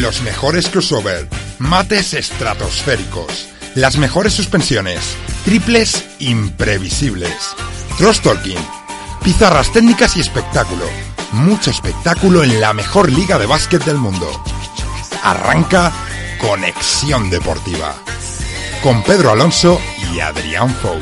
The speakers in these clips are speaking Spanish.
Los mejores crossover, mates estratosféricos, las mejores suspensiones, triples imprevisibles, cross talking, pizarras técnicas y espectáculo. Mucho espectáculo en la mejor liga de básquet del mundo. Arranca Conexión Deportiva. Con Pedro Alonso y Adrián Fou.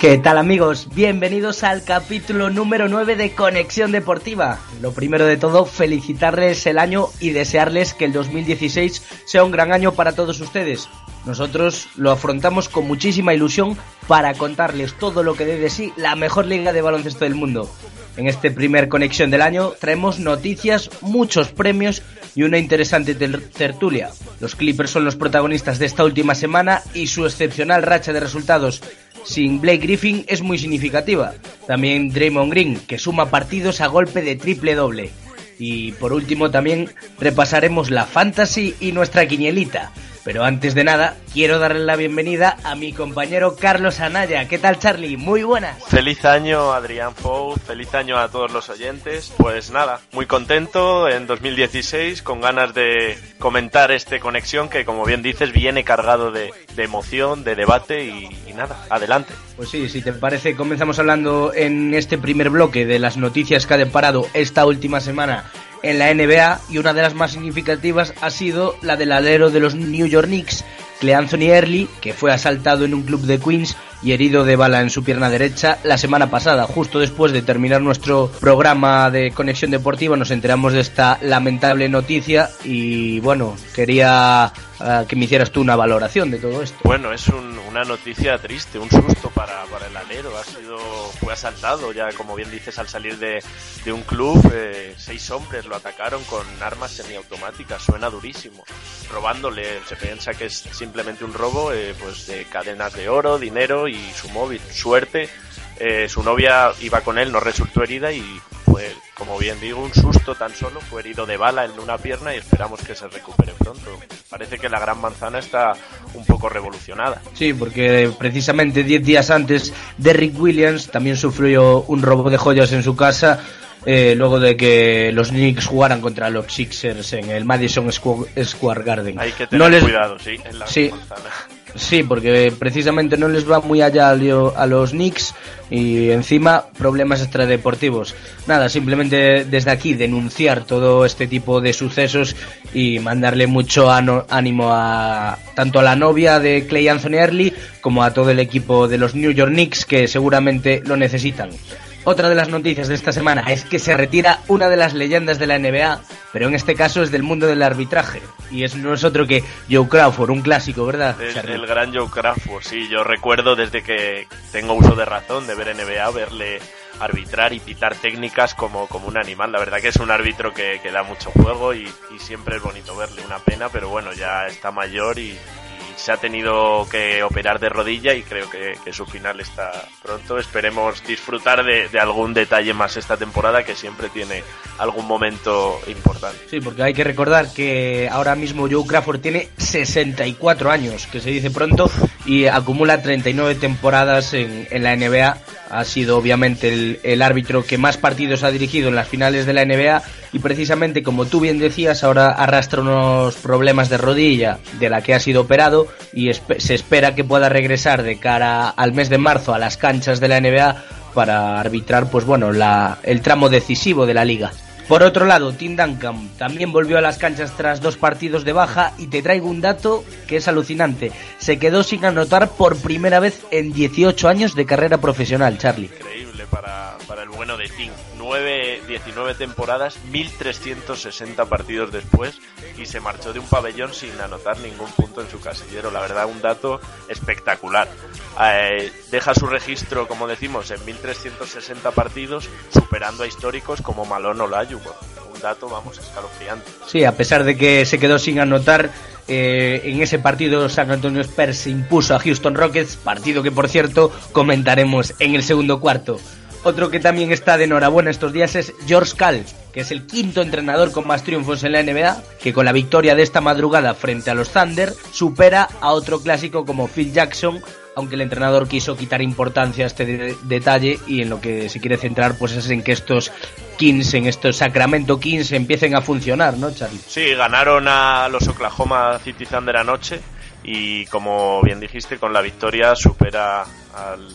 ¿Qué tal amigos? Bienvenidos al capítulo número 9 de Conexión Deportiva. Lo primero de todo, felicitarles el año y desearles que el 2016 sea un gran año para todos ustedes. Nosotros lo afrontamos con muchísima ilusión para contarles todo lo que dé de sí la mejor liga de baloncesto del mundo. En este primer conexión del año traemos noticias, muchos premios y una interesante tertulia. Los Clippers son los protagonistas de esta última semana y su excepcional racha de resultados sin Blake Griffin es muy significativa. También Draymond Green, que suma partidos a golpe de triple doble. Y por último también repasaremos la fantasy y nuestra quinielita. Pero antes de nada, quiero darle la bienvenida a mi compañero Carlos Anaya. ¿Qué tal, Charlie? Muy buenas. Feliz año, Adrián Fou. Feliz año a todos los oyentes. Pues nada, muy contento en 2016, con ganas de comentar este conexión que, como bien dices, viene cargado de, emoción, de debate y, y nada, adelante. Pues sí, si te parece, comenzamos hablando en este primer bloque de las noticias que ha deparado esta última semana en la NBA y una de las más significativas ha sido la del alero de los New York Knicks, Cle Anthony Early, que fue asaltado en un club de Queens y herido de bala en su pierna derecha la semana pasada. Justo después de terminar nuestro programa de conexión deportiva nos enteramos de esta lamentable noticia y bueno, quería que me hicieras tú una valoración de todo esto. Bueno, es un, una noticia triste, un susto para, para, el alero. Ha sido, fue asaltado ya, como bien dices, al salir de, de un club. Eh, seis hombres lo atacaron con armas semiautomáticas. Suena durísimo. Robándole, se piensa que es simplemente un robo, eh, pues de cadenas de oro, dinero y su móvil. Suerte, eh, su novia iba con él, no resultó herida y fue, como bien digo, un susto tan solo. Fue herido de bala en una pierna y esperamos que se recupere pronto. Parece que la gran manzana está un poco revolucionada. Sí, porque precisamente 10 días antes, Derrick Williams también sufrió un robo de joyas en su casa. Eh, luego de que los Knicks jugaran contra los Sixers en el Madison Square Garden. Hay que tener cuidado, sí, en la sí. Sí, porque precisamente no les va muy allá a los Knicks y encima problemas extradeportivos. Nada, simplemente desde aquí denunciar todo este tipo de sucesos y mandarle mucho ánimo a tanto a la novia de Clay Anthony Early como a todo el equipo de los New York Knicks que seguramente lo necesitan. Otra de las noticias de esta semana es que se retira una de las leyendas de la NBA, pero en este caso es del mundo del arbitraje. Y es, no es otro que Joe Crawford, un clásico, ¿verdad? El, el, gran Joe Crawford, sí. Yo recuerdo desde que tengo uso de razón de ver NBA, verle arbitrar y pitar técnicas como, como un animal. La verdad que es un árbitro que, que da mucho juego y, y siempre es bonito verle. Una pena, pero bueno, ya está mayor y, se ha tenido que operar de rodilla y creo que, su final está pronto. Esperemos disfrutar de, algún detalle más esta temporada que siempre tiene algún momento importante. Sí, porque hay que recordar que ahora mismo Joe Crawford tiene 64 años, que se dice pronto, y acumula 39 temporadas en la NBA. Ha sido obviamente el, árbitro que más partidos ha dirigido en las finales de la NBA y precisamente como tú bien decías ahora arrastra unos problemas de rodilla de la que ha sido operado y se espera que pueda regresar de cara al mes de marzo a las canchas de la NBA para arbitrar pues bueno la, el tramo decisivo de la liga. Por otro lado, Tim Duncan también volvió a las canchas tras dos partidos de baja y te traigo un dato que es alucinante. Se quedó sin anotar por primera vez en 18 años de carrera profesional, Charlie. Increíble para, para el bueno de Tim. 9, 19 temporadas, 1360 partidos después y se marchó de un pabellón sin anotar ningún punto en su casillero. La verdad, un dato espectacular. Eh, deja su registro, como decimos, en 1360 partidos, superando a históricos como Malone o Layubo. Un dato, vamos, escalofriante. Sí, a pesar de que se quedó sin anotar, eh, en ese partido San Antonio Spurs se impuso a Houston Rockets, partido que por cierto comentaremos en el segundo cuarto. Otro que también está de enhorabuena estos días es George Cal, que es el quinto entrenador con más triunfos en la NBA, que con la victoria de esta madrugada frente a los Thunder supera a otro clásico como Phil Jackson aunque el entrenador quiso quitar importancia a este detalle y en lo que se quiere centrar pues es en que estos Kings, en estos Sacramento Kings empiecen a funcionar, ¿no, Charlie? Sí, ganaron a los Oklahoma City Thunder anoche y como bien dijiste, con la victoria supera al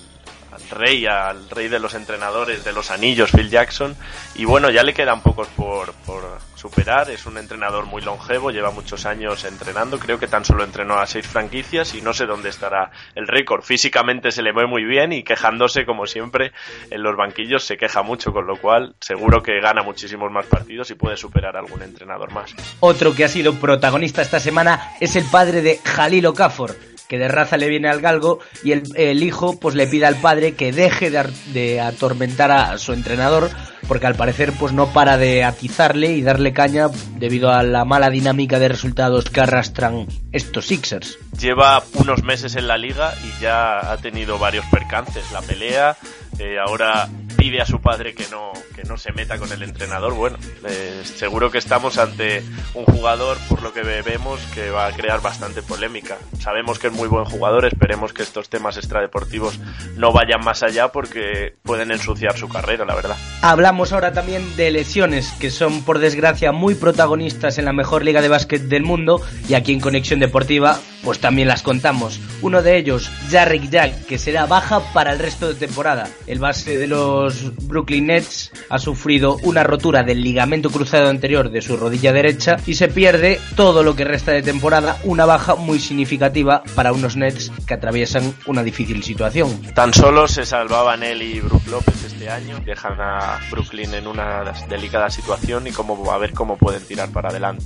rey, al rey de los entrenadores de los anillos, Phil Jackson. Y bueno, ya le quedan pocos por, por superar. Es un entrenador muy longevo, lleva muchos años entrenando. Creo que tan solo entrenó a seis franquicias y no sé dónde estará el récord. Físicamente se le ve muy bien y quejándose, como siempre, en los banquillos se queja mucho, con lo cual seguro que gana muchísimos más partidos y puede superar a algún entrenador más. Otro que ha sido protagonista esta semana es el padre de Jalil Okafor que de raza le viene al galgo y el, hijo pues le pide al padre que deje de, atormentar a su entrenador porque al parecer pues no para de atizarle y darle caña debido a la mala dinámica de resultados que arrastran estos Sixers. Lleva unos meses en la liga y ya ha tenido varios percances, la pelea, eh, ahora pide a su padre que no, que no se meta con el entrenador. Bueno, eh, seguro que estamos ante un jugador, por lo que vemos, que va a crear bastante polémica. Sabemos que buen jugador, esperemos que estos temas extradeportivos no vayan más allá porque pueden ensuciar su carrera, la verdad. Hablamos ahora también de lesiones, que son por desgracia muy protagonistas en la mejor liga de básquet del mundo y aquí en Conexión Deportiva pues también las contamos. Uno de ellos, Jarrick Jack, que será baja para el resto de temporada. El base de los Brooklyn Nets ha sufrido una rotura del ligamento cruzado anterior de su rodilla derecha y se pierde todo lo que resta de temporada, una baja muy significativa para unos Nets que atraviesan una difícil situación. Tan solo se salvaban él y Brook López este año, dejan a Brooklyn en una delicada situación y cómo, a ver cómo pueden tirar para adelante.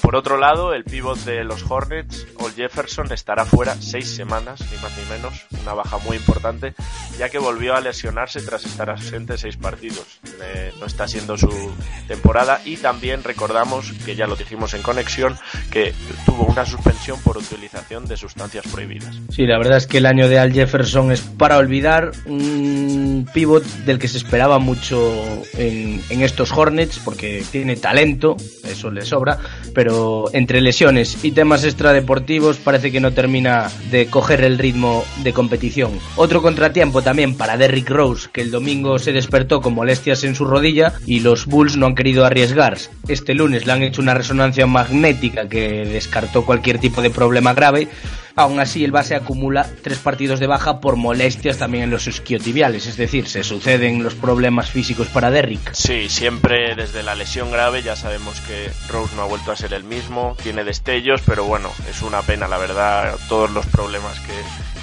Por otro lado, el pívot de los Hornets, Ol Jefferson, estará fuera seis semanas, ni más ni menos, una baja muy importante, ya que volvió a lesionarse tras estar ausente seis partidos. Eh, no está siendo su temporada y también recordamos, que ya lo dijimos en conexión, que tuvo una suspensión por utilización de sustancias prohibidas. Sí, la verdad es que el año de Al Jefferson es para olvidar un pívot del que se esperaba mucho en, en estos Hornets, porque tiene talento, eso le sobra, pero entre lesiones y temas extradeportivos parece que no termina de coger el ritmo de competición. Otro contratiempo también para Derrick Rose, que el domingo se despertó con molestias en su rodilla y los Bulls no han querido arriesgar. Este lunes le han hecho una resonancia magnética que descartó cualquier tipo de problema grave Aún así, el base acumula tres partidos de baja por molestias también en los isquiotibiales, es decir, se suceden los problemas físicos para Derrick. Sí, siempre desde la lesión grave ya sabemos que Rose no ha vuelto a ser el mismo, tiene destellos, pero bueno, es una pena, la verdad, todos los problemas que,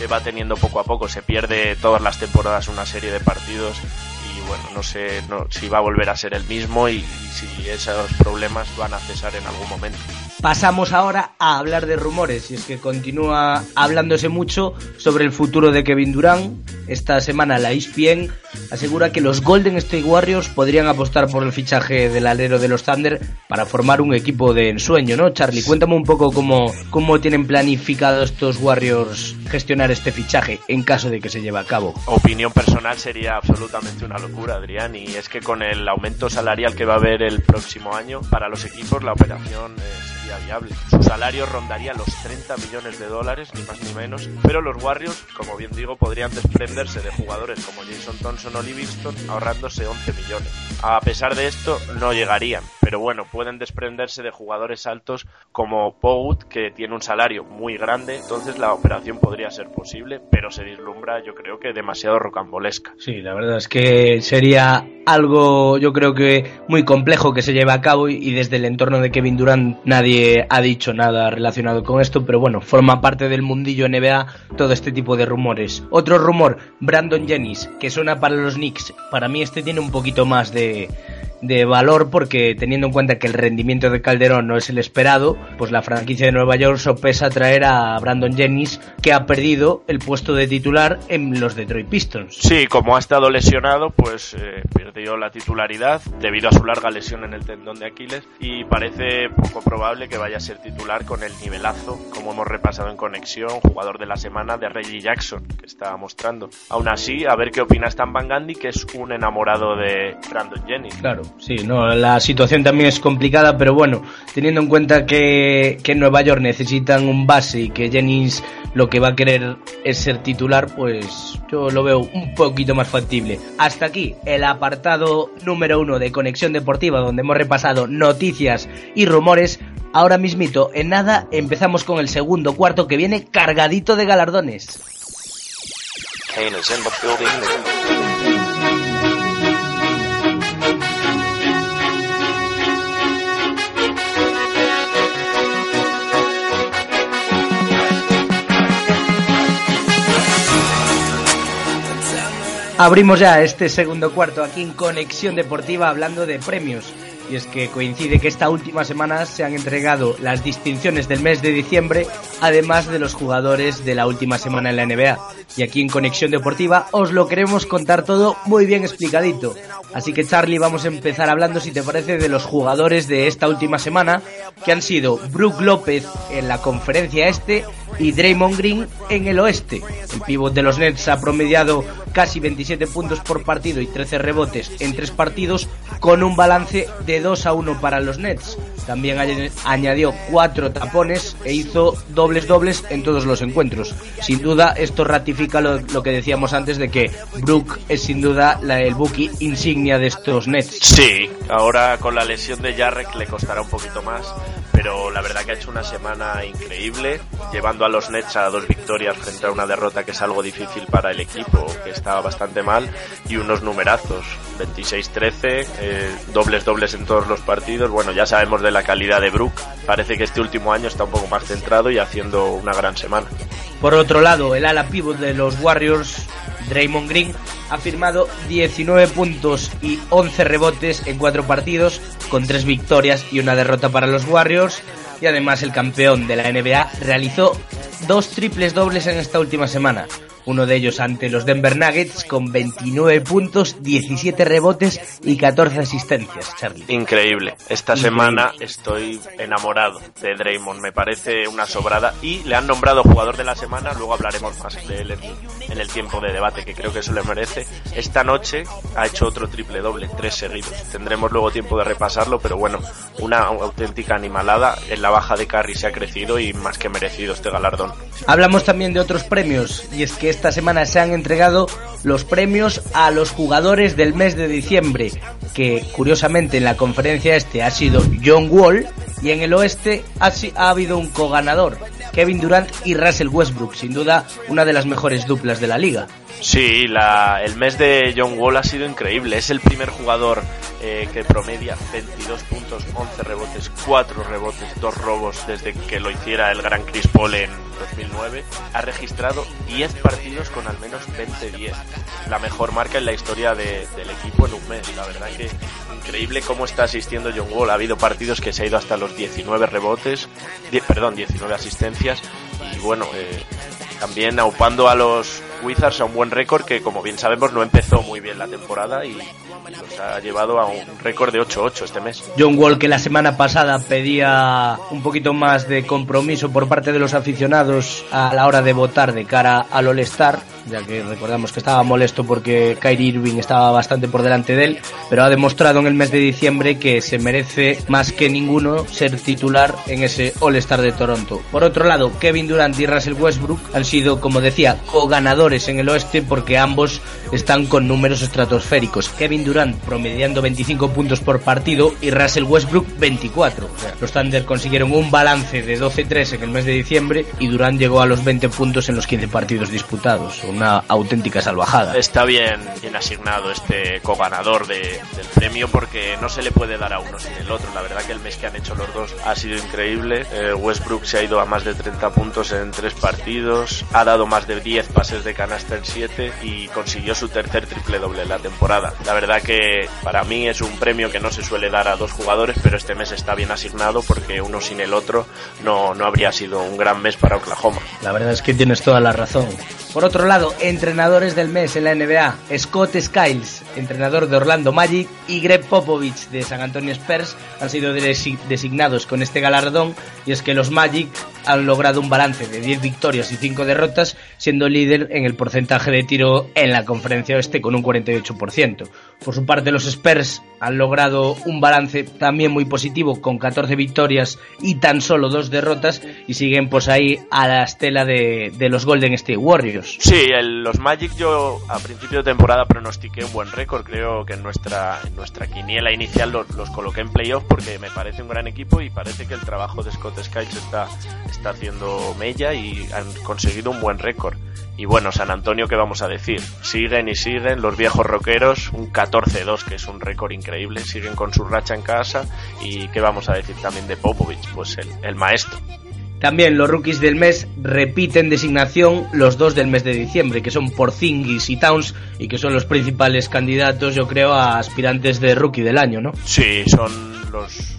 va teniendo poco a poco. Se pierde todas las temporadas una serie de partidos y bueno, no sé si va a volver a ser el mismo y si esos problemas van a cesar en algún momento. Pasamos ahora a hablar de rumores y es que continúa hablándose mucho sobre el futuro de Kevin Durant. Esta semana la ESPN asegura que los Golden State Warriors podrían apostar por el fichaje del alero de los Thunder para formar un equipo de ensueño, ¿no? Charlie, cuéntame un poco cómo, cómo tienen planificado estos Warriors gestionar este fichaje en caso de que se lleve a cabo. Opinión personal sería absolutamente una locura, Adrián, y es que con el aumento salarial que va a haber el próximo año para los equipos la operación es viable. Su salario rondaría los 30 millones de dólares, ni más ni menos, pero los Warriors, como bien digo, podrían desprenderse de jugadores como Jason Thompson o Livingston ahorrándose 11 millones. A pesar de esto, no llegarían, pero bueno, pueden desprenderse de jugadores altos como Pout, que tiene un salario muy grande, entonces la operación podría ser posible, pero se vislumbra, yo creo que demasiado rocambolesca. Sí, la verdad es que sería algo, yo creo que muy complejo que se lleve a cabo y desde el entorno de Kevin Durant nadie ha dicho nada relacionado con esto, pero bueno, forma parte del mundillo NBA todo este tipo de rumores. Otro rumor, Brandon Jennings, que suena para los Knicks. Para mí este tiene un poquito más de, de valor porque teniendo en cuenta que el rendimiento de Calderón no es el esperado, pues la franquicia de Nueva York sopesa traer a Brandon Jennings que ha perdido el puesto de titular en los Detroit Pistons. Sí, como ha estado lesionado, pues eh, perdió la titularidad debido a su larga lesión en el tendón de Aquiles y parece poco probable que vaya a ser titular con el nivelazo, como hemos repasado en conexión, jugador de la semana de Reggie Jackson, que estaba mostrando. Aún así, a ver qué opina Stan Van Gundy, que es un enamorado de Brandon Jennings. Claro Sí, no, la situación también es complicada, pero bueno, teniendo en cuenta que, que en Nueva York necesitan un base y que Jennings lo que va a querer es ser titular, pues yo lo veo un poquito más factible. Hasta aquí el apartado número uno de Conexión Deportiva, donde hemos repasado noticias y rumores. Ahora mismito, en nada, empezamos con el segundo cuarto que viene cargadito de galardones. Abrimos ya este segundo cuarto aquí en Conexión Deportiva hablando de premios. Y es que coincide que esta última semana se han entregado las distinciones del mes de diciembre, además de los jugadores de la última semana en la NBA. Y aquí en Conexión Deportiva os lo queremos contar todo muy bien explicadito. Así que Charlie, vamos a empezar hablando, si te parece, de los jugadores de esta última semana, que han sido Brook López en la conferencia este y Draymond Green en el oeste. El pívot de los Nets ha promediado casi 27 puntos por partido y 13 rebotes en tres partidos con un balance de 2 a 1 para los Nets. También añadió cuatro tapones e hizo dobles dobles en todos los encuentros. Sin duda esto ratifica lo, que decíamos antes de que Brook es sin duda la, el buki insignia de estos Nets. Sí, ahora con la lesión de Jarrett le costará un poquito más, pero la verdad que ha hecho una semana increíble, llevando a los Nets a dos victorias frente a una derrota que es algo difícil para el equipo, que estaba bastante mal, y unos numerazos, 26-13, eh, dobles dobles en todos los partidos. Bueno, ya sabemos de la calidad de Brook, parece que este último año está un poco más centrado y haciendo una gran semana. Por otro lado, el ala pivot de los Warriors, Draymond Green, ha firmado 19 puntos y 11 rebotes en cuatro partidos, con tres victorias y una derrota para los Warriors. Y además el campeón de la NBA realizó dos triples dobles en esta última semana uno de ellos ante los Denver Nuggets con 29 puntos, 17 rebotes y 14 asistencias, Charlie. Increíble. Esta semana estoy enamorado de Draymond, me parece una sobrada y le han nombrado jugador de la semana, luego hablaremos más de él en, el tiempo de debate, que creo que eso le merece. Esta noche ha hecho otro triple doble, tres seguidos. Tendremos luego tiempo de repasarlo, pero bueno, una auténtica animalada. En la baja de Curry se ha crecido y más que merecido este galardón. Hablamos también de otros premios y es que esta semana se han entregado los premios a los jugadores del mes de diciembre, que curiosamente en la conferencia este ha sido John Wall y en el oeste ha, ha habido un coganador, Kevin Durant y Russell Westbrook, sin duda una de las mejores duplas de la liga. Sí, la, el mes de John Wall ha sido increíble. Es el primer jugador eh, que promedia 22 puntos, 11 rebotes, 4 rebotes, 2 robos desde que lo hiciera el gran Chris Paul en 2009. Ha registrado 10 partidos con al menos 20-10. La mejor marca en la historia de, del equipo en un mes. La verdad que increíble cómo está asistiendo John Wall. Ha habido partidos que se ha ido hasta los 19 rebotes, perdón, 19 asistencias. Y bueno, eh, también aupando a los Wizards a un buen récord que, como bien sabemos, no empezó muy bien la temporada y los ha llevado a un récord de 8-8 este mes. John Wall, que la semana pasada pedía un poquito más de compromiso por parte de los aficionados a la hora de votar de cara al All-Star, ya que recordamos que estaba molesto porque Kyrie Irving estaba bastante por delante de él, pero ha demostrado en el mes de diciembre que se merece más que ninguno ser titular en ese All-Star de Toronto. Por otro lado, Kevin Durant y Russell Westbrook han sido, como decía, co-ganadores en el oeste porque ambos están con números estratosféricos. Kevin Durant promediando 25 puntos por partido y Russell Westbrook 24. Los Thunder consiguieron un balance de 12-3 en el mes de diciembre y Durant llegó a los 20 puntos en los 15 partidos disputados una auténtica salvajada. Está bien, bien asignado este co-ganador de, del premio porque no se le puede dar a uno sin el otro. La verdad que el mes que han hecho los dos ha sido increíble. Eh, Westbrook se ha ido a más de 30 puntos en tres partidos, ha dado más de 10 pases de canasta en 7 y consiguió su tercer triple doble en la temporada. La verdad que para mí es un premio que no se suele dar a dos jugadores, pero este mes está bien asignado porque uno sin el otro no, no habría sido un gran mes para Oklahoma. La verdad es que tienes toda la razón. Por otro lado, entrenadores del mes en la NBA, Scott Skiles, entrenador de Orlando Magic, y Greg Popovich de San Antonio Spurs han sido designados con este galardón y es que los Magic han logrado un balance de 10 victorias y 5 derrotas, siendo líder en el porcentaje de tiro en la conferencia oeste con un 48%. Por su parte, los Spurs han logrado un balance también muy positivo con 14 victorias y tan solo dos derrotas y siguen pues ahí a la estela de, los Golden State Warriors. Sí, los Magic yo a principio de temporada pronostiqué un buen récord, creo que en nuestra, en nuestra quiniela inicial los, los coloqué en playoff porque me parece un gran equipo y parece que el trabajo de Scott Skiles está, está haciendo mella y han conseguido un buen récord. Y bueno, San Antonio, ¿qué vamos a decir? Siguen y siguen los viejos rockeros, un 14-2, que es un récord increíble, siguen con su racha en casa. ¿Y qué vamos a decir también de Popovich? Pues el, el maestro. También los rookies del mes repiten designación los dos del mes de diciembre, que son Porzingis y Towns, y que son los principales candidatos, yo creo, a aspirantes de rookie del año, ¿no? Sí, son los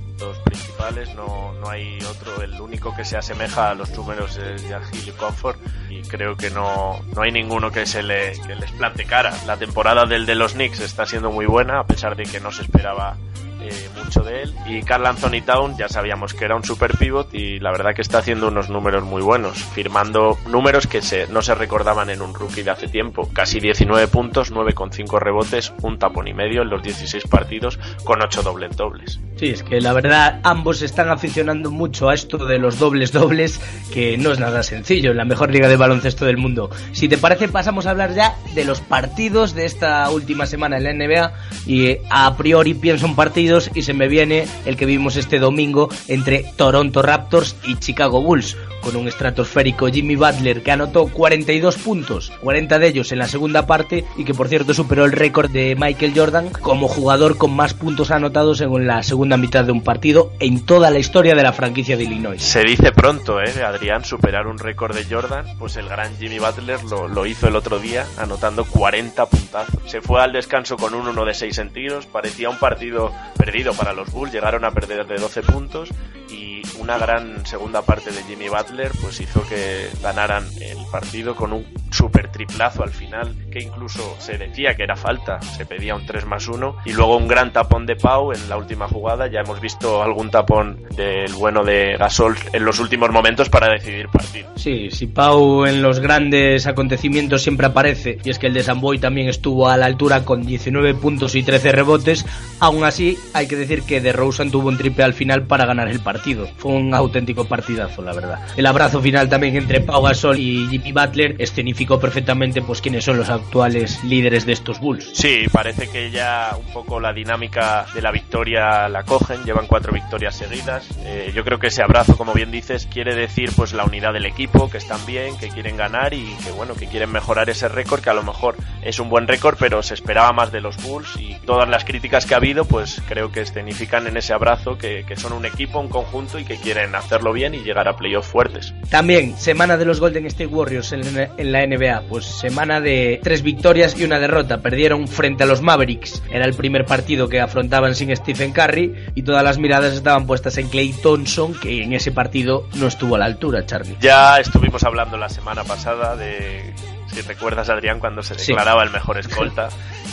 no, no hay otro, el único que se asemeja a los números es Yahil y Comfort y creo que no, no hay ninguno que se le, que les plante cara. La temporada del de los Knicks está siendo muy buena, a pesar de que no se esperaba eh, mucho de él. Y Carl Anthony Town ya sabíamos que era un super pivot y la verdad que está haciendo unos números muy buenos, firmando números que se, no se recordaban en un rookie de hace tiempo. Casi 19 puntos, 9,5 rebotes, un tapón y medio en los 16 partidos con 8 dobles dobles. Sí, es que la verdad ambos están aficionando mucho a esto de los dobles dobles, que no es nada sencillo en la mejor liga de baloncesto del mundo. Si te parece pasamos a hablar ya de los partidos de esta última semana en la NBA y a priori pienso un partido y se me viene el que vimos este domingo entre Toronto Raptors y Chicago Bulls con un estratosférico Jimmy Butler que anotó 42 puntos, 40 de ellos en la segunda parte y que por cierto superó el récord de Michael Jordan como jugador con más puntos anotados en la segunda mitad de un partido en toda la historia de la franquicia de Illinois. Se dice pronto, ¿eh? Adrián, superar un récord de Jordan, pues el gran Jimmy Butler lo, lo hizo el otro día anotando 40 puntazos. Se fue al descanso con un 1 de 6 en tiros, parecía un partido perdido para los Bulls, llegaron a perder de 12 puntos y una gran segunda parte de Jimmy Butler pues hizo que ganaran el partido con un super triplazo al final, que incluso se decía que era falta, se pedía un 3 más 1, y luego un gran tapón de Pau en la última jugada, ya hemos visto algún tapón del bueno de Gasol en los últimos momentos para decidir partido. Sí, si Pau en los grandes acontecimientos siempre aparece, y es que el de Samboy también estuvo a la altura con 19 puntos y 13 rebotes, aún así hay que decir que de Rosen tuvo un triple al final para ganar el partido. Fue un auténtico partidazo, la verdad. El abrazo final también entre Pau Gasol y Jimmy Butler escenificó perfectamente pues quiénes son los actuales líderes de estos Bulls. Sí, parece que ya un poco la dinámica de la victoria la cogen, llevan cuatro victorias seguidas. Eh, yo creo que ese abrazo, como bien dices, quiere decir pues la unidad del equipo, que están bien, que quieren ganar y que bueno, que quieren mejorar ese récord, que a lo mejor es un buen récord, pero se esperaba más de los Bulls y todas las críticas que ha habido, pues creo que escenifican en ese abrazo que, que son un equipo, un conjunto y que quieren hacerlo bien y llegar a playoffs fuertes. También, semana de los Golden State Warriors en, la NBA. Pues semana de tres victorias y una derrota. Perdieron frente a los Mavericks. Era el primer partido que afrontaban sin Stephen Curry y todas las miradas estaban puestas en Clay Thompson, que en ese partido no estuvo a la altura, Charlie. Ya estuvimos hablando la semana pasada de si recuerdas Adrián cuando se declaraba el mejor escolta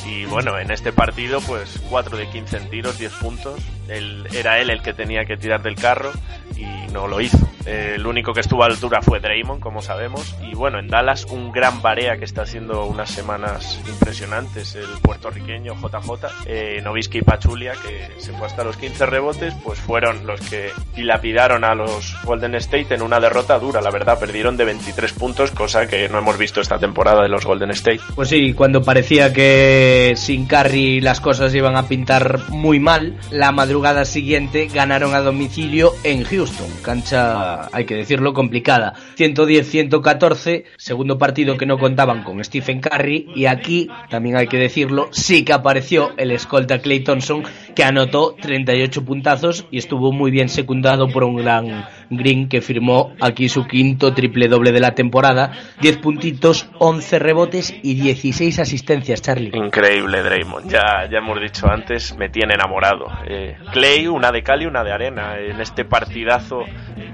y bueno en este partido pues 4 de 15 en tiros 10 puntos él, era él el que tenía que tirar del carro y no lo hizo eh, el único que estuvo a altura fue Draymond, como sabemos. Y bueno, en Dallas un gran Barea que está haciendo unas semanas impresionantes, el puertorriqueño JJ, eh, Novisky y Pachulia, que se fue hasta los 15 rebotes, pues fueron los que dilapidaron a los Golden State en una derrota dura, la verdad. Perdieron de 23 puntos, cosa que no hemos visto esta temporada de los Golden State. Pues sí, cuando parecía que sin Curry las cosas iban a pintar muy mal, la madrugada siguiente ganaron a domicilio en Houston, cancha hay que decirlo, complicada. 110-114, segundo partido que no contaban con Stephen Curry y aquí, también hay que decirlo, sí que apareció el escolta Clay Thompson que anotó 38 puntazos y estuvo muy bien secundado por un gran Green que firmó aquí su quinto triple doble de la temporada, 10 puntitos, 11 rebotes y 16 asistencias, Charlie. Increíble Draymond, ya, ya hemos dicho antes, me tiene enamorado. Eh, Clay, una de cal y una de arena, en este partidazo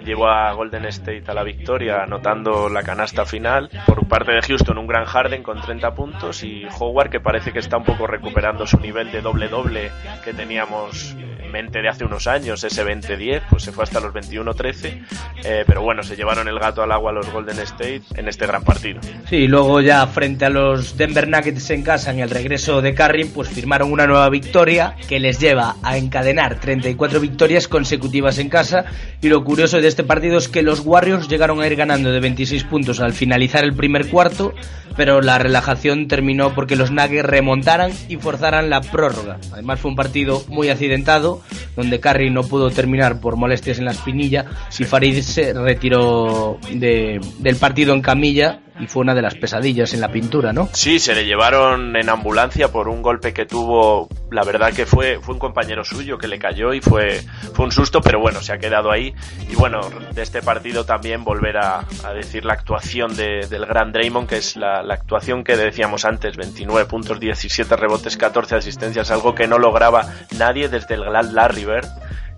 llevó a Golden State a la victoria anotando la canasta final. Por parte de Houston un gran Harden con 30 puntos y Howard que parece que está un poco recuperando su nivel de doble-doble que teníamos mente de hace unos años, ese 2010, pues se fue hasta los 21-13, eh, pero bueno, se llevaron el gato al agua los Golden State en este gran partido. Sí, luego ya frente a los Denver Nuggets en casa en el regreso de Curry, pues firmaron una nueva victoria que les lleva a encadenar 34 victorias consecutivas en casa y lo curioso de este partido es que los Warriors llegaron a ir ganando de 26 puntos al finalizar el primer cuarto, pero la relajación terminó porque los Nuggets remontaran y forzaran la prórroga. Además fue un partido muy accidentado, donde Curry no pudo terminar por molestias en la espinilla. Y Farid se retiró del partido en camilla y fue una de las pesadillas en la pintura, ¿no? Sí, se le llevaron en ambulancia por un golpe que tuvo, la verdad que fue, fue un compañero suyo que le cayó y fue, fue un susto, pero bueno, se ha quedado ahí. Y bueno, de este partido también volver a, decir la actuación del gran Draymond, que es la, la, actuación que decíamos antes, 29 puntos, 17 rebotes, 14 asistencias, algo que no lograba nadie desde el gran Larry Bird.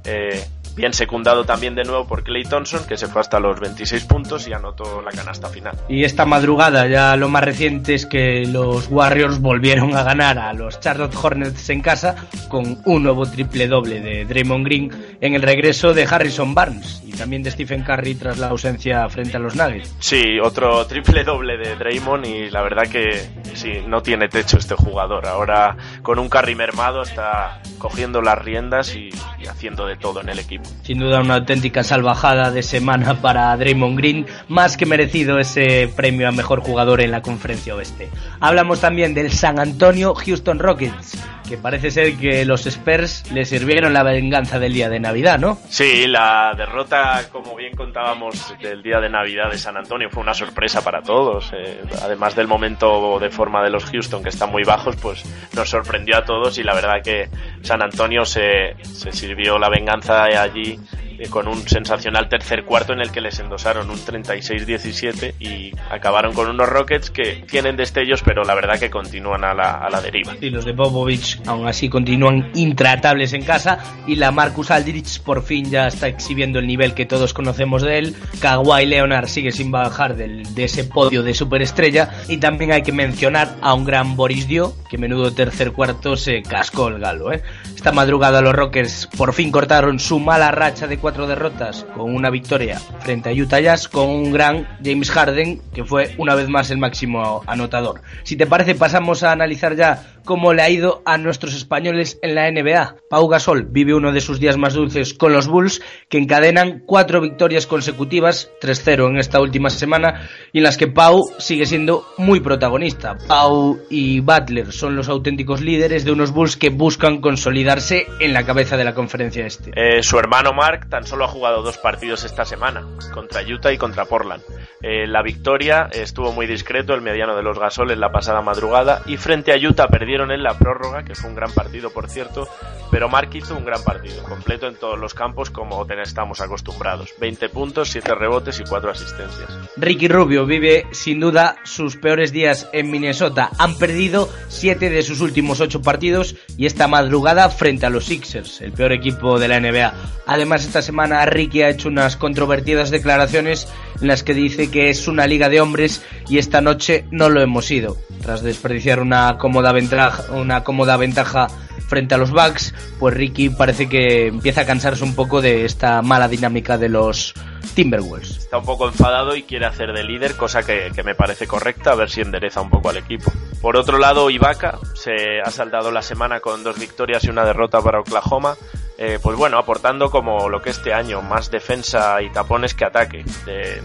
Eh, bien secundado también de nuevo por Clay Thompson, que se fue hasta los 26 puntos y anotó la canasta final. Y esta madrugada, ya lo más reciente es que los Warriors volvieron a ganar a los Charlotte Hornets en casa con un nuevo triple doble de Draymond Green en el regreso de Harrison Barnes también de Stephen Curry tras la ausencia frente a los Nuggets. Sí, otro triple doble de Draymond y la verdad que sí, no tiene techo este jugador. Ahora con un Curry mermado está cogiendo las riendas y haciendo de todo en el equipo. Sin duda una auténtica salvajada de semana para Draymond Green, más que merecido ese premio a mejor jugador en la conferencia oeste. Hablamos también del San Antonio Houston Rockets, que parece ser que los Spurs le sirvieron la venganza del día de Navidad, ¿no? Sí, la derrota, como bien contábamos, del día de Navidad de San Antonio fue una sorpresa para todos. Eh, además del momento de forma de los Houston, que están muy bajos, pues nos sorprendió a todos y la verdad que San Antonio se, se sirvió la venganza allí con un sensacional tercer cuarto en el que les endosaron un 36-17 y acabaron con unos Rockets que tienen destellos, pero la verdad que continúan a la, a la deriva. Y los de Popovich aún así continúan intratables en casa y la Marcus Aldrich por fin ya está exhibiendo el nivel que todos conocemos de él. Kawhi Leonard sigue sin bajar del, de ese podio de superestrella y también hay que mencionar a un gran Boris Dio que menudo tercer cuarto se cascó el galo. ¿eh? Esta madrugada los Rockets por fin cortaron su mala racha de cuatro derrotas con una victoria frente a Utah Jazz con un gran James Harden que fue una vez más el máximo anotador. Si te parece pasamos a analizar ya cómo le ha ido a nuestros españoles en la NBA. Pau Gasol vive uno de sus días más dulces con los Bulls que encadenan cuatro victorias consecutivas, 3-0 en esta última semana y en las que Pau sigue siendo muy protagonista. Pau y Butler son los auténticos líderes de unos Bulls que buscan consolidarse en la cabeza de la conferencia este. Eh, su hermano Mark tan solo ha jugado dos partidos esta semana, contra Utah y contra Portland. Eh, la victoria estuvo muy discreto, el mediano de los Gasol en la pasada madrugada y frente a Utah en la prórroga, que fue un gran partido por cierto, pero Mark hizo un gran partido, completo en todos los campos como estamos acostumbrados. 20 puntos, 7 rebotes y 4 asistencias. Ricky Rubio vive sin duda sus peores días en Minnesota. Han perdido 7 de sus últimos 8 partidos y esta madrugada frente a los Sixers, el peor equipo de la NBA. Además esta semana Ricky ha hecho unas controvertidas declaraciones en las que dice que es una liga de hombres y esta noche no lo hemos ido. Tras desperdiciar una cómoda una cómoda ventaja frente a los Bucks, pues Ricky parece que empieza a cansarse un poco de esta mala dinámica de los Timberwolves. Está un poco enfadado y quiere hacer de líder, cosa que, me parece correcta, a ver si endereza un poco al equipo. Por otro lado, Ibaka se ha saldado la semana con dos victorias y una derrota para Oklahoma. Eh, pues bueno, aportando como lo que este año, más defensa y tapones que ataque,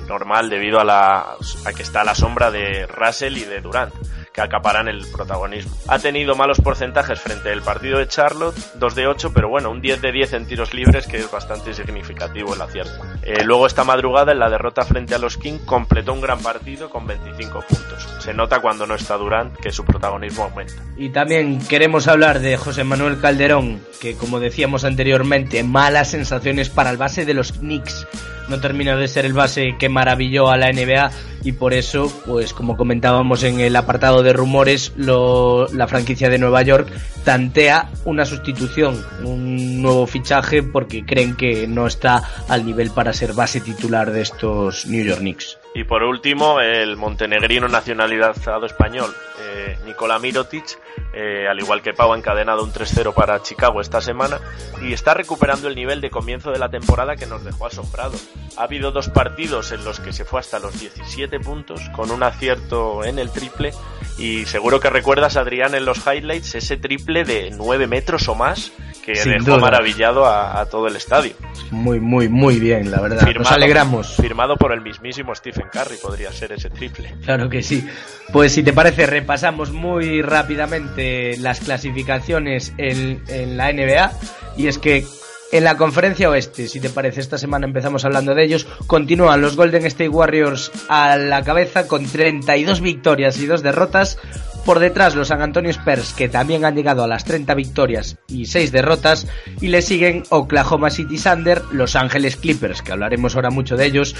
normal debido a, la, a que está a la sombra de Russell y de Durant que acaparan el protagonismo. Ha tenido malos porcentajes frente al partido de Charlotte, 2 de 8, pero bueno, un 10 de 10 en tiros libres que es bastante significativo el acierto. Eh, luego esta madrugada en la derrota frente a los Kings completó un gran partido con 25 puntos. Se nota cuando no está Durant que su protagonismo aumenta. Y también queremos hablar de José Manuel Calderón, que como decíamos anteriormente, malas sensaciones para el base de los Knicks no termina de ser el base que maravilló a la NBA y por eso, pues como comentábamos en el apartado de rumores, la franquicia de Nueva York tantea una sustitución, un nuevo fichaje porque creen que no está al nivel para ser base titular de estos New York Knicks. Y por último, el montenegrino nacionalizado español, eh, Nikola Mirotic, eh, al igual que Pau, ha encadenado un 3-0 para Chicago esta semana y está recuperando el nivel de comienzo de la temporada que nos dejó asombrado. Ha habido dos partidos en los que se fue hasta los 17 puntos, con un acierto en el triple, y seguro que recuerdas, Adrián, en los highlights ese triple de 9 metros o más que dejó maravillado a, todo el estadio. Muy, muy, muy bien, la verdad. Nos alegramos. Firmado por el mismísimo Stephen Curry, podría ser ese triple. Claro que sí. Pues si te parece, repasamos muy rápidamente las clasificaciones en, en la NBA. Y es que en la conferencia oeste, si te parece, esta semana empezamos hablando de ellos, continúan los Golden State Warriors a la cabeza con 32 victorias y 2 derrotas. Por detrás los San Antonio Spurs, que también han llegado a las 30 victorias y 6 derrotas. Y le siguen Oklahoma City Thunder, Los Ángeles Clippers, que hablaremos ahora mucho de ellos,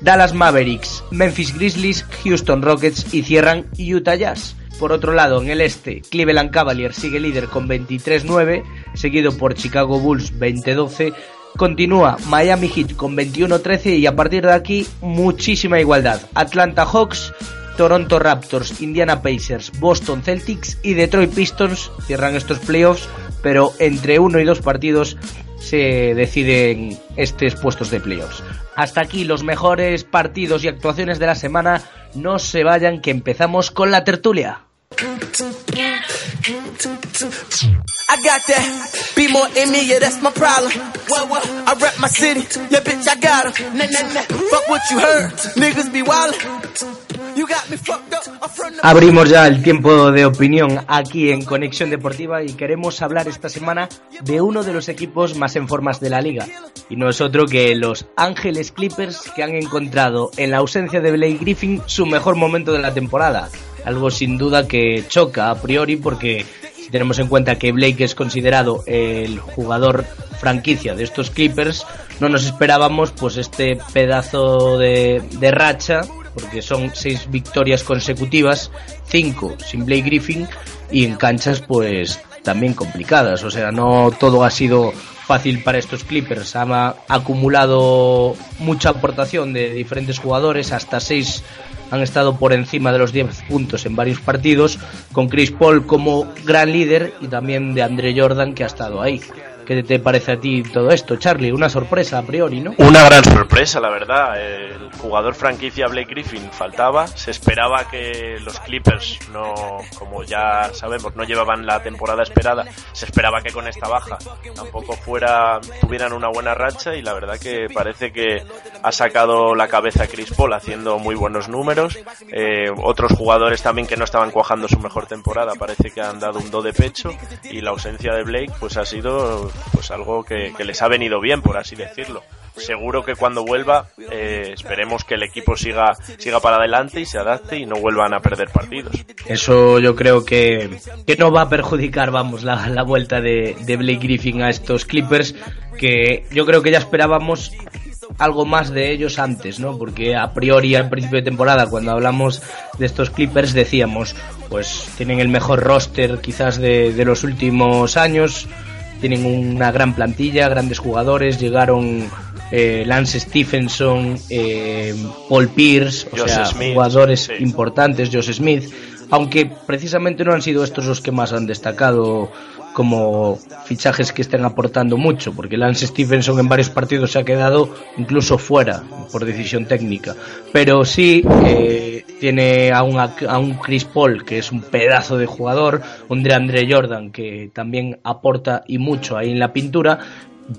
Dallas Mavericks, Memphis Grizzlies, Houston Rockets y cierran Utah Jazz. Por otro lado, en el este, Cleveland Cavaliers sigue líder con 23-9, seguido por Chicago Bulls 20-12. Continúa Miami Heat con 21-13 y a partir de aquí muchísima igualdad. Atlanta Hawks, Toronto Raptors, Indiana Pacers, Boston Celtics y Detroit Pistons cierran estos playoffs, pero entre uno y dos partidos se deciden estos puestos de playoffs. Hasta aquí los mejores partidos y actuaciones de la semana. No se vayan que empezamos con la tertulia. I got that. Be more in me, yeah, that's my problem. I my city, yeah, bitch, I got em. Fuck what you heard. Niggas be wildin'. Abrimos ya el tiempo de opinión aquí en Conexión Deportiva y queremos hablar esta semana de uno de los equipos más en formas de la liga. Y no es otro que los Ángeles Clippers que han encontrado en la ausencia de Blake Griffin su mejor momento de la temporada algo sin duda que choca a priori porque si tenemos en cuenta que Blake es considerado el jugador franquicia de estos Clippers, no nos esperábamos pues este pedazo de, de racha, porque son seis victorias consecutivas, cinco sin Blake Griffin y en canchas pues también complicadas, o sea, no todo ha sido fácil para estos Clippers. Ha acumulado mucha aportación de diferentes jugadores, hasta seis han estado por encima de los 10 puntos en varios partidos, con Chris Paul como gran líder y también de Andre Jordan que ha estado ahí. ¿Qué te parece a ti todo esto, Charlie? Una sorpresa a priori, ¿no? Una gran sorpresa, la verdad. El jugador franquicia Blake Griffin faltaba. Se esperaba que los Clippers, no, como ya sabemos, no llevaban la temporada esperada. Se esperaba que con esta baja tampoco fuera tuvieran una buena racha y la verdad que parece que ha sacado la cabeza Chris Paul haciendo muy buenos números. Eh, otros jugadores también que no estaban cuajando su mejor temporada parece que han dado un do de pecho y la ausencia de Blake pues ha sido pues algo que, les ha venido bien, por así decirlo. Seguro que cuando vuelva eh, esperemos que el equipo siga, siga para adelante y se adapte y no vuelvan a perder partidos. Eso yo creo que, que no va a perjudicar, vamos, la, la vuelta de, de Blake Griffin a estos Clippers, que yo creo que ya esperábamos algo más de ellos antes, ¿no? Porque a priori al principio de temporada, cuando hablamos de estos Clippers, decíamos, pues tienen el mejor roster quizás de, de los últimos años, tienen una gran plantilla, grandes jugadores, llegaron eh, Lance Stephenson, eh, Paul Pierce, o sea, jugadores importantes, Josh Smith, aunque precisamente no han sido estos los que más han destacado como fichajes que estén aportando mucho, porque Lance Stephenson en varios partidos se ha quedado incluso fuera por decisión técnica. Pero sí tiene a un, a un Chris Paul, que es un pedazo de jugador, un de Andre Jordan, que también aporta y mucho ahí en la pintura.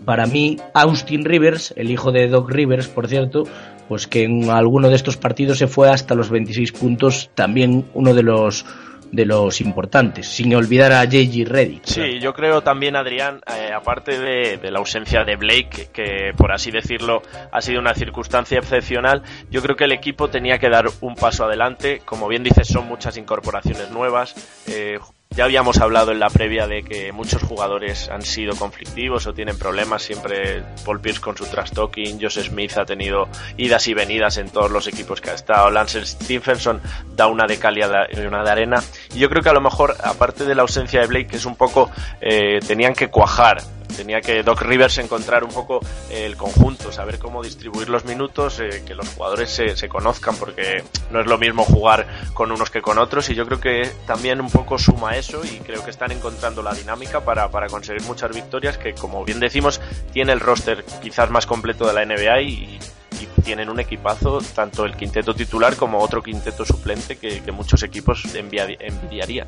Para mí, Austin Rivers, el hijo de Doc Rivers, por cierto, pues que en alguno de estos partidos se fue hasta los 26 puntos, también uno de los de los importantes, sin olvidar a J.G. Reddick. Sí, yo creo también, Adrián, eh, aparte de, la ausencia de Blake, que por así decirlo ha sido una circunstancia excepcional, yo creo que el equipo tenía que dar un paso adelante. Como bien dices, son muchas incorporaciones nuevas. Eh, ya habíamos hablado en la previa de que muchos jugadores han sido conflictivos o tienen problemas. Siempre Paul Pierce con su trash talking, Josh Smith ha tenido idas y venidas en todos los equipos que ha estado. Lance Stephenson da una de cal y una de arena. Y yo creo que a lo mejor, aparte de la ausencia de Blake, que es un poco, eh, tenían que cuajar tenía que Doc Rivers encontrar un poco el conjunto, saber cómo distribuir los minutos, eh, que los jugadores se, se, conozcan, porque no es lo mismo jugar con unos que con otros, y yo creo que también un poco suma eso, y creo que están encontrando la dinámica para, para conseguir muchas victorias, que como bien decimos, tiene el roster quizás más completo de la NBA y, y tienen un equipazo, tanto el quinteto titular como otro quinteto suplente que, que muchos equipos envidiarían.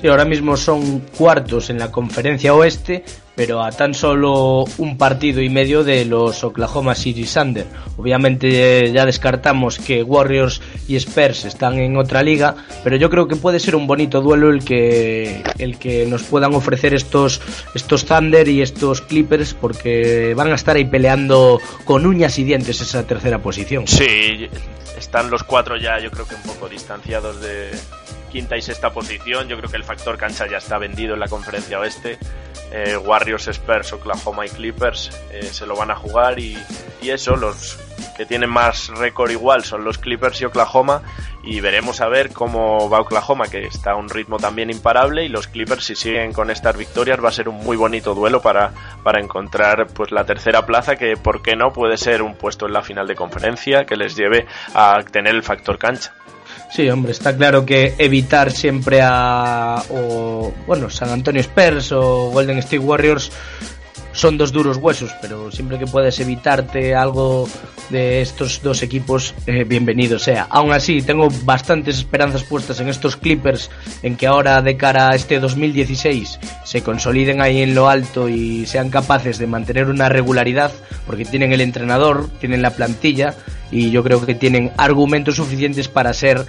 Sí, ahora mismo son cuartos en la conferencia oeste, pero a tan solo un partido y medio de los Oklahoma City Thunder. Obviamente ya descartamos que Warriors y Spurs están en otra liga, pero yo creo que puede ser un bonito duelo el que el que nos puedan ofrecer estos estos Thunder y estos Clippers porque van a estar ahí peleando con uñas y dientes esa tercera posición. Sí, están los cuatro ya yo creo que un poco distanciados de quinta y sexta posición. Yo creo que el factor cancha ya está vendido en la conferencia oeste. Eh, Warriors, Spurs, Oklahoma y Clippers eh, se lo van a jugar y, y, eso, los que tienen más récord igual son los Clippers y Oklahoma y veremos a ver cómo va Oklahoma que está a un ritmo también imparable y los Clippers si siguen con estas victorias va a ser un muy bonito duelo para, para encontrar pues la tercera plaza que por qué no puede ser un puesto en la final de conferencia que les lleve a tener el factor cancha. Sí, hombre, está claro que evitar siempre a o, bueno, San Antonio Spurs o Golden State Warriors son dos duros huesos, pero siempre que puedes evitarte algo de estos dos equipos, eh, bienvenido sea. Aún así, tengo bastantes esperanzas puestas en estos Clippers, en que ahora de cara a este 2016 se consoliden ahí en lo alto y sean capaces de mantener una regularidad, porque tienen el entrenador, tienen la plantilla y yo creo que tienen argumentos suficientes para ser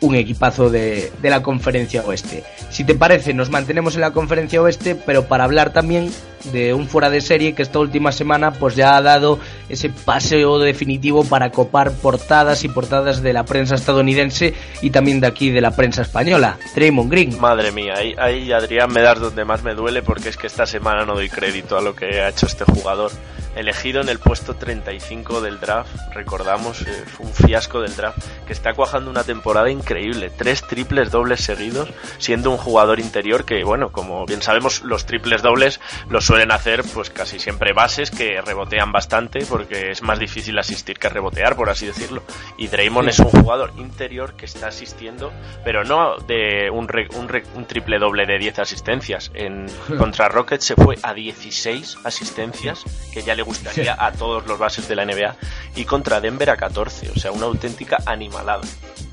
un equipazo de, de, la conferencia oeste. Si te parece, nos mantenemos en la conferencia oeste, pero para hablar también de un fuera de serie que esta última semana pues ya ha dado ese paseo definitivo para copar portadas y portadas de la prensa estadounidense y también de aquí de la prensa española, Draymond Green. Madre mía, ahí, ahí Adrián me das donde más me duele porque es que esta semana no doy crédito a lo que ha hecho este jugador. Elegido en el puesto 35 del draft, recordamos, eh, fue un fiasco del draft, que está cuajando una temporada increíble, tres triples dobles seguidos, siendo un jugador interior que, bueno, como bien sabemos, los triples dobles los suelen hacer pues casi siempre bases que rebotean bastante porque es más difícil asistir que rebotear, por así decirlo. Y Draymond es un jugador interior que está asistiendo, pero no de un, re, un, re, un triple doble de 10 asistencias. En contra Rockets se fue a 16 asistencias, que ya le gustaría a todos los bases de la NBA, y contra Denver a 14, o sea, una auténtica animalada.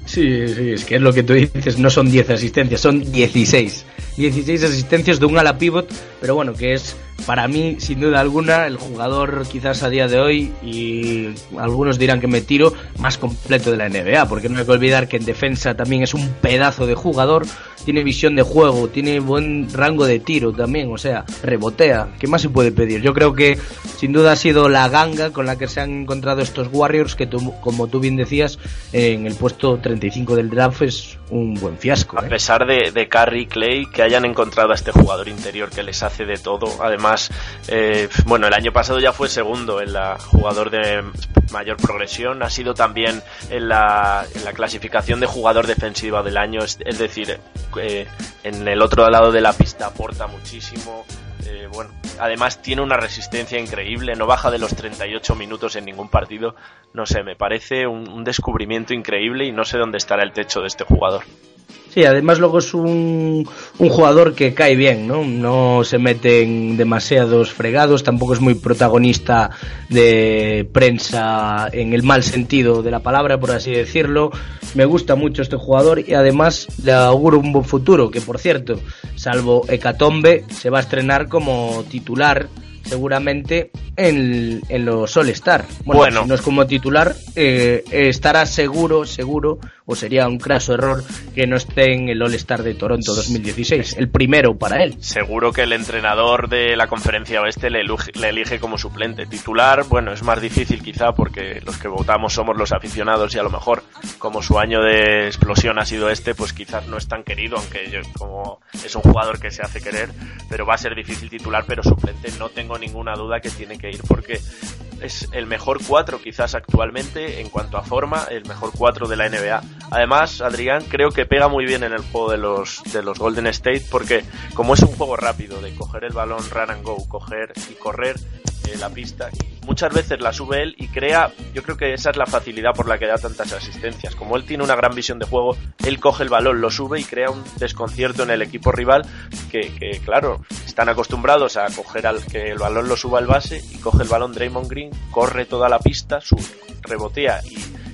Sí, sí, es que es lo que tú dices, no son 10 asistencias, son 16. 16 asistencias de un ala pivot, pero bueno, que es para mí, sin duda alguna, el jugador quizás a día de hoy, y algunos dirán que me tiro, más completo de la NBA, porque no hay que olvidar que en defensa también es un pedazo de jugador, tiene visión de juego, tiene buen rango de tiro también, o sea, rebotea. ¿Qué más se puede pedir? Yo creo que sin duda ha sido la ganga con la que se han encontrado estos Warriors, que tú, como tú bien decías, en el puesto 35 del draft es un buen fiasco. ¿eh? A pesar de, de Curry y Clay, que hayan encontrado a este jugador interior que les hace de todo, además, eh, bueno, el año pasado ya fue segundo en la jugador de mayor progresión, ha sido también en la, en la clasificación de jugador defensiva del año, es, es decir, eh, en el otro lado de la pista aporta muchísimo. Eh, bueno, además tiene una resistencia increíble, no baja de los 38 minutos en ningún partido. No sé, me parece un, un descubrimiento increíble y no sé dónde estará el techo de este jugador. Sí, además luego es un, un, jugador que cae bien, ¿no? No se mete en demasiados fregados, tampoco es muy protagonista de prensa en el mal sentido de la palabra, por así decirlo. Me gusta mucho este jugador y además le auguro un buen futuro, que por cierto, salvo Hecatombe, se va a estrenar como titular seguramente en, en los All Star. Bueno, bueno, si no es como titular, eh, estará seguro, seguro, o sería un craso error que no esté en el All Star de Toronto 2016, el primero para él. Seguro que el entrenador de la conferencia oeste le, le elige como suplente. Titular, bueno, es más difícil quizá porque los que votamos somos los aficionados y a lo mejor como su año de explosión ha sido este, pues quizás no es tan querido, aunque yo, como es un jugador que se hace querer, pero va a ser difícil titular, pero suplente no tengo ninguna duda que tiene que ir porque es el mejor 4 quizás actualmente en cuanto a forma, el mejor 4 de la NBA. Además, Adrián creo que pega muy bien en el juego de los, de los Golden State porque como es un juego rápido de coger el balón, run and go, coger y correr eh, la pista, muchas veces la sube él y crea, yo creo que esa es la facilidad por la que da tantas asistencias. Como él tiene una gran visión de juego, él coge el balón, lo sube y crea un desconcierto en el equipo rival que, que claro, están acostumbrados a coger al que el balón lo suba al base y coge el balón Draymond Green, corre toda la pista, sube, rebotea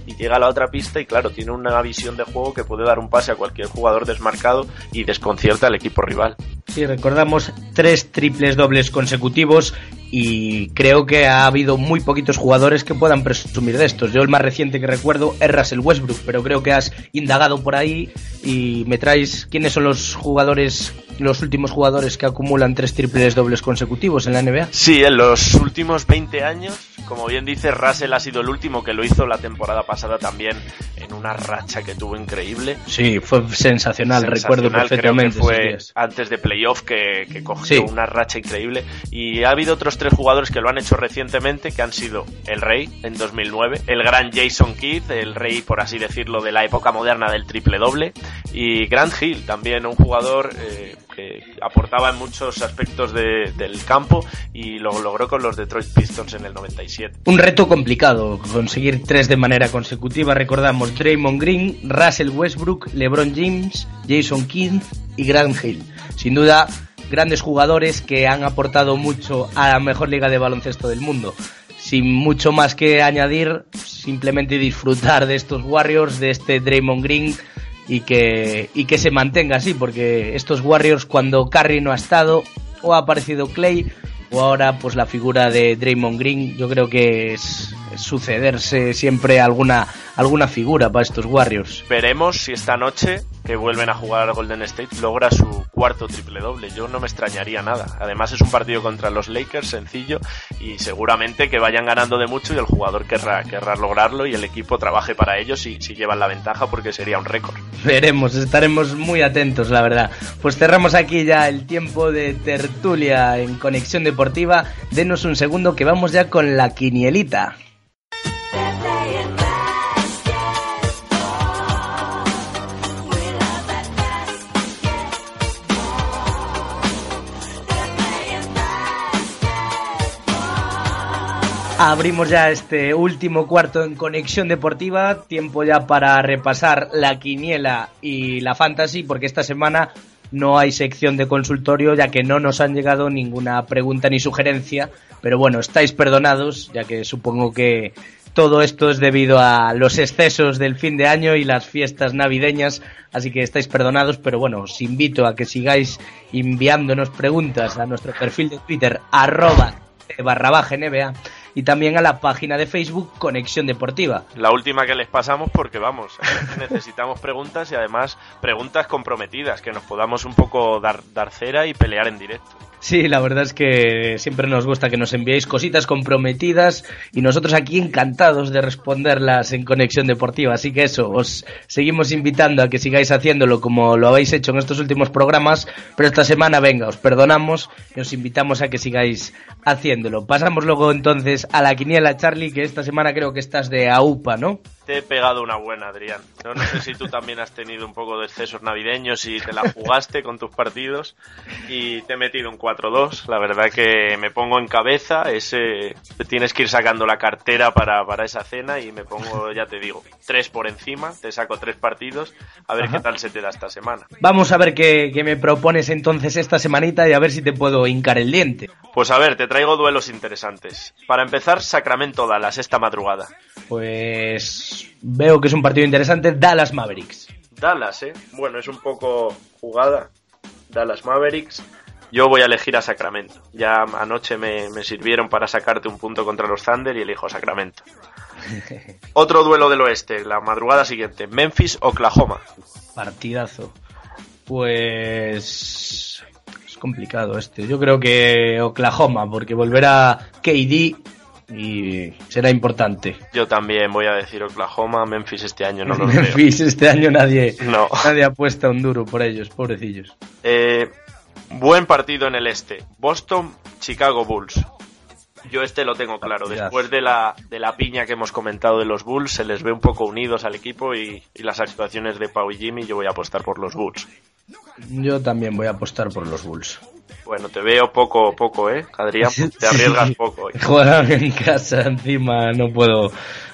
y llega a la otra pista y claro, tiene una visión de juego que puede dar un pase a cualquier jugador desmarcado y desconcierta al equipo rival. Sí, recordamos tres triples dobles consecutivos y creo que ha habido muy poquitos jugadores que puedan presumir de estos. Yo el más reciente que recuerdo es Russell Westbrook, pero creo que has indagado por ahí y me traes quiénes son los jugadores, los últimos jugadores que acumulan tres triples dobles consecutivos en la NBA. Sí, en los últimos 20 años, como bien dice, Russell ha sido el último que lo hizo la temporada pasada también en una racha que tuvo increíble. Sí, fue sensacional, recuerdo perfectamente. fue antes de playoff que, cogió una racha increíble y ha habido otros tres jugadores que lo han hecho recientemente, que han sido el Rey en 2009, el gran Jason Kidd, el Rey, por así decirlo, de la época moderna del triple doble, y Grant Hill, también un jugador eh, que aportaba en muchos aspectos del campo y lo logró con los Detroit Pistons en el 97. Un reto complicado, conseguir tres de manera consecutiva. Recordamos Draymond Green, Russell Westbrook, LeBron James, Jason Kidd y Grant Hill. Sin duda, grandes jugadores que han aportado mucho a la mejor liga de baloncesto del mundo. Sin mucho más que añadir, simplemente disfrutar de estos Warriors, de este Draymond Green y que, y que se mantenga así, porque estos Warriors cuando Curry no ha estado, o ha aparecido Clay, o ahora pues la figura de Draymond Green, yo creo que es, sucederse siempre alguna, alguna figura para estos Warriors. Veremos si esta noche que vuelven a jugar al Golden State logra su cuarto triple doble. Yo no me extrañaría nada. Además es un partido contra los Lakers sencillo y seguramente que vayan ganando de mucho y el jugador querrá, querrá lograrlo y el equipo trabaje para ellos si, si llevan la ventaja porque sería un récord. Veremos, estaremos muy atentos, la verdad. Pues cerramos aquí ya el tiempo de tertulia en Conexión Denos un segundo que vamos ya con la quinielita. Abrimos ya este último cuarto en conexión deportiva, tiempo ya para repasar la quiniela y la fantasy, porque esta semana no hay sección de consultorio ya que no nos han llegado ninguna pregunta ni sugerencia, pero bueno, estáis perdonados, ya que supongo que todo esto es debido a los excesos del fin de año y las fiestas navideñas, así que estáis perdonados, pero bueno, os invito a que sigáis enviándonos preguntas a nuestro perfil de Twitter, arroba barra y también a la página de Facebook Conexión Deportiva. La última que les pasamos porque vamos, necesitamos preguntas y además preguntas comprometidas, que nos podamos un poco dar, dar cera y pelear en directo. Sí, la verdad es que siempre nos gusta que nos enviéis cositas comprometidas y nosotros aquí encantados de responderlas en Conexión Deportiva. Así que eso, os seguimos invitando a que sigáis haciéndolo como lo habéis hecho en estos últimos programas, pero esta semana venga, os perdonamos y os invitamos a que sigáis haciéndolo. Pasamos luego entonces a la quiniela, Charlie, que esta semana creo que estás de AUPA, ¿no? Te he pegado una buena, Adrián. No, no sé si tú también has tenido un poco de excesos navideños y te la jugaste con tus partidos y te he metido un 4-2. La verdad que me pongo en cabeza, ese tienes que ir sacando la cartera para, para esa cena y me pongo, ya te digo, tres por encima, te saco tres partidos, a ver qué tal se te da esta semana. Vamos a ver qué, qué me propones entonces esta semanita y a ver si te puedo hincar el diente. Pues a ver, te traigo duelos interesantes. Para empezar, Sacramento Dallas esta madrugada. Pues veo que es un partido interesante. Dallas Mavericks. Dallas, ¿eh? Bueno, es un poco jugada. Dallas Mavericks. Yo voy a elegir a Sacramento. Ya anoche me, sirvieron para sacarte un punto contra los Thunder y elijo Sacramento. Otro duelo del oeste, la madrugada siguiente. Memphis, Oklahoma. Partidazo. Pues es complicado este. Yo creo que Oklahoma, porque volverá KD y será importante. Yo también voy a decir Oklahoma, Memphis este año no lo Memphis este año nadie, no. nadie apuesta un duro por ellos, pobrecillos. Eh, buen partido en el este. Boston, Chicago Bulls. Yo este lo tengo claro. Después de la, de la piña que hemos comentado de los Bulls, se les ve un poco unidos al equipo y, y las actuaciones de Pau y Jimmy, yo voy a apostar por los Bulls. Yo también voy a apostar por los Bulls. Bueno, te veo poco, poco, ¿eh? Adrián, te arriesgas poco. ¿eh? Juegan en casa, encima no puedo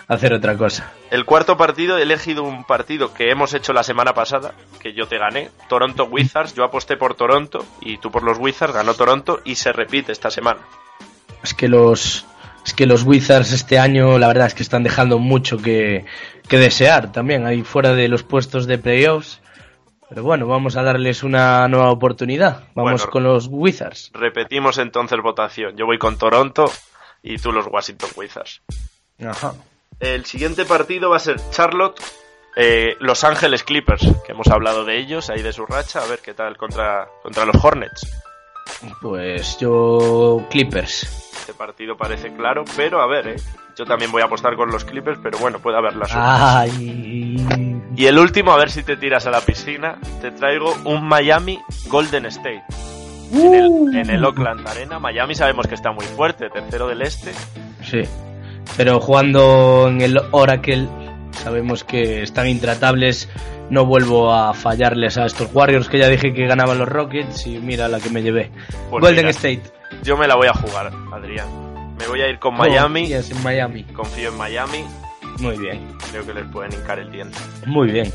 hacer otra cosa. El cuarto partido, he elegido un partido que hemos hecho la semana pasada, que yo te gané, Toronto Wizards, yo aposté por Toronto y tú por los Wizards, ganó Toronto y se repite esta semana. Es que los es que los Wizards este año la verdad es que están dejando mucho que, que desear también, ahí fuera de los puestos de playoffs. Pero bueno, vamos a darles una nueva oportunidad. Vamos Bueno, con los Wizards. Repetimos entonces votación. Yo voy con Toronto y tú los Washington Wizards. Ajá. El siguiente partido va a ser Charlotte, eh, Los Ángeles Clippers, que hemos hablado de ellos, ahí de su racha, a ver qué tal contra, contra los Hornets. Pues yo Clippers. Este partido parece claro, pero a ver, eh, yo también voy a apostar con los Clippers, pero bueno, puede haber la suerte. Ay. Y el último, a ver si te tiras a la piscina, te traigo un Miami Golden State. En el, en el Oakland Arena, Miami sabemos que está muy fuerte, tercero del este. Sí. Pero jugando en el Oracle sabemos que están intratables. No vuelvo a fallarles a estos Warriors que ya dije que ganaban los Rockets y mira la que me llevé. Pues Golden mira, State. Yo me la voy a jugar, Adrián. Me voy a ir con Miami, Oh, yes, en Miami. confío en Miami, Muy bien. creo que les pueden hincar el diente. Muy bien.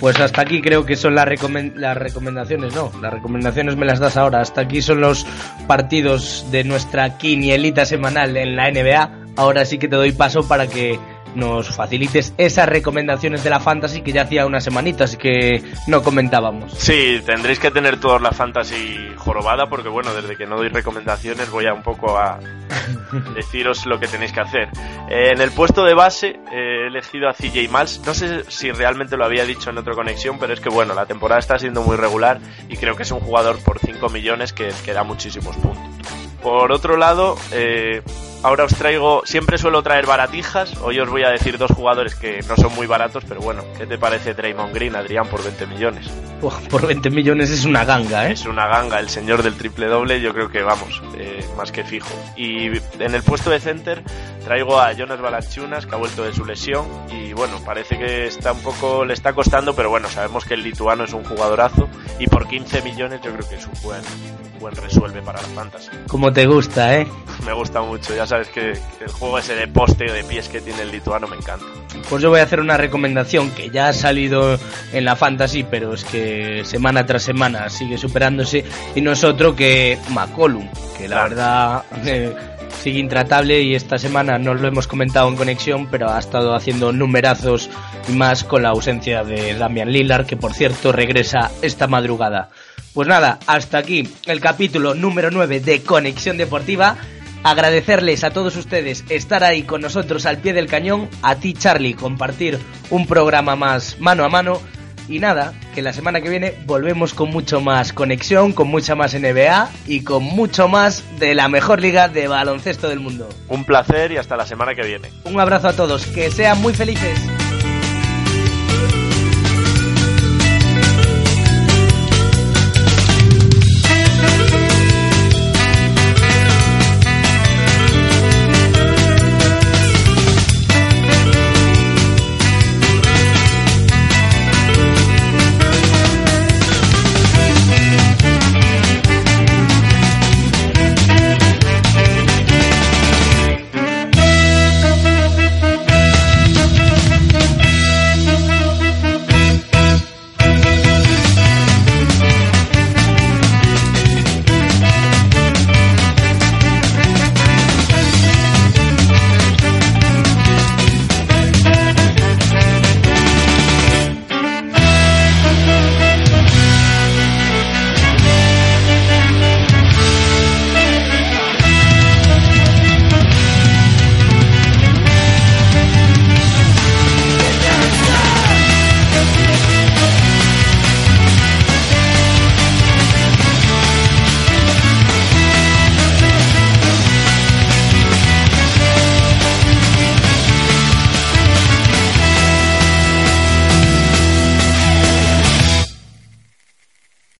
Pues hasta aquí creo que son las, recomen- las recomendaciones, no, las recomendaciones me las das ahora. Hasta aquí son los partidos de nuestra quinielita semanal en la NBA. Ahora sí que te doy paso para que nos facilites esas recomendaciones de la fantasy que ya hacía unas semanitas y que no comentábamos. Sí, tendréis que tener todos la fantasy jorobada porque bueno, desde que no doy recomendaciones voy a un poco a deciros lo que tenéis que hacer. Eh, en el puesto de base eh, he elegido a CJ Miles. No sé si realmente lo había dicho en otra conexión, pero es que bueno, la temporada está siendo muy regular y creo que es un jugador por 5 millones que, que da muchísimos puntos. Por otro lado, eh, ahora os traigo, siempre suelo traer baratijas, hoy os voy a decir dos jugadores que no son muy baratos, pero bueno, ¿qué te parece Draymond Green, Adrián, por 20 millones? Uf, por 20 millones es una ganga, ¿eh? Es una ganga, el señor del triple doble, yo creo que vamos, eh, más que fijo. Y en el puesto de center traigo a Jonas Valanciunas, que ha vuelto de su lesión, y bueno, parece que está un poco, le está costando, pero bueno, sabemos que el lituano es un jugadorazo, y por 15 millones yo creo que es un buen, buen resuelve para la fantasy. Como te gusta, ¿eh? Me gusta mucho, ya sabes que, que el juego ese de poste de pies que tiene el lituano me encanta. Pues yo voy a hacer una recomendación que ya ha salido en la fantasy, pero es que semana tras semana sigue superándose y no es otro que McCollum, que la Claro. verdad eh, sigue intratable y esta semana no lo hemos comentado en conexión, pero ha estado haciendo numerazos y más con la ausencia de Damian Lillard, que por cierto regresa esta madrugada. Pues nada, hasta aquí el capítulo número 9 de Conexión Deportiva. Agradecerles a todos ustedes estar ahí con nosotros al pie del cañón, a ti Charlie compartir un programa más mano a mano y nada, que la semana que viene volvemos con mucho más conexión, con mucha más NBA y con mucho más de la mejor liga de baloncesto del mundo. Un placer y hasta la semana que viene. Un abrazo a todos, que sean muy felices.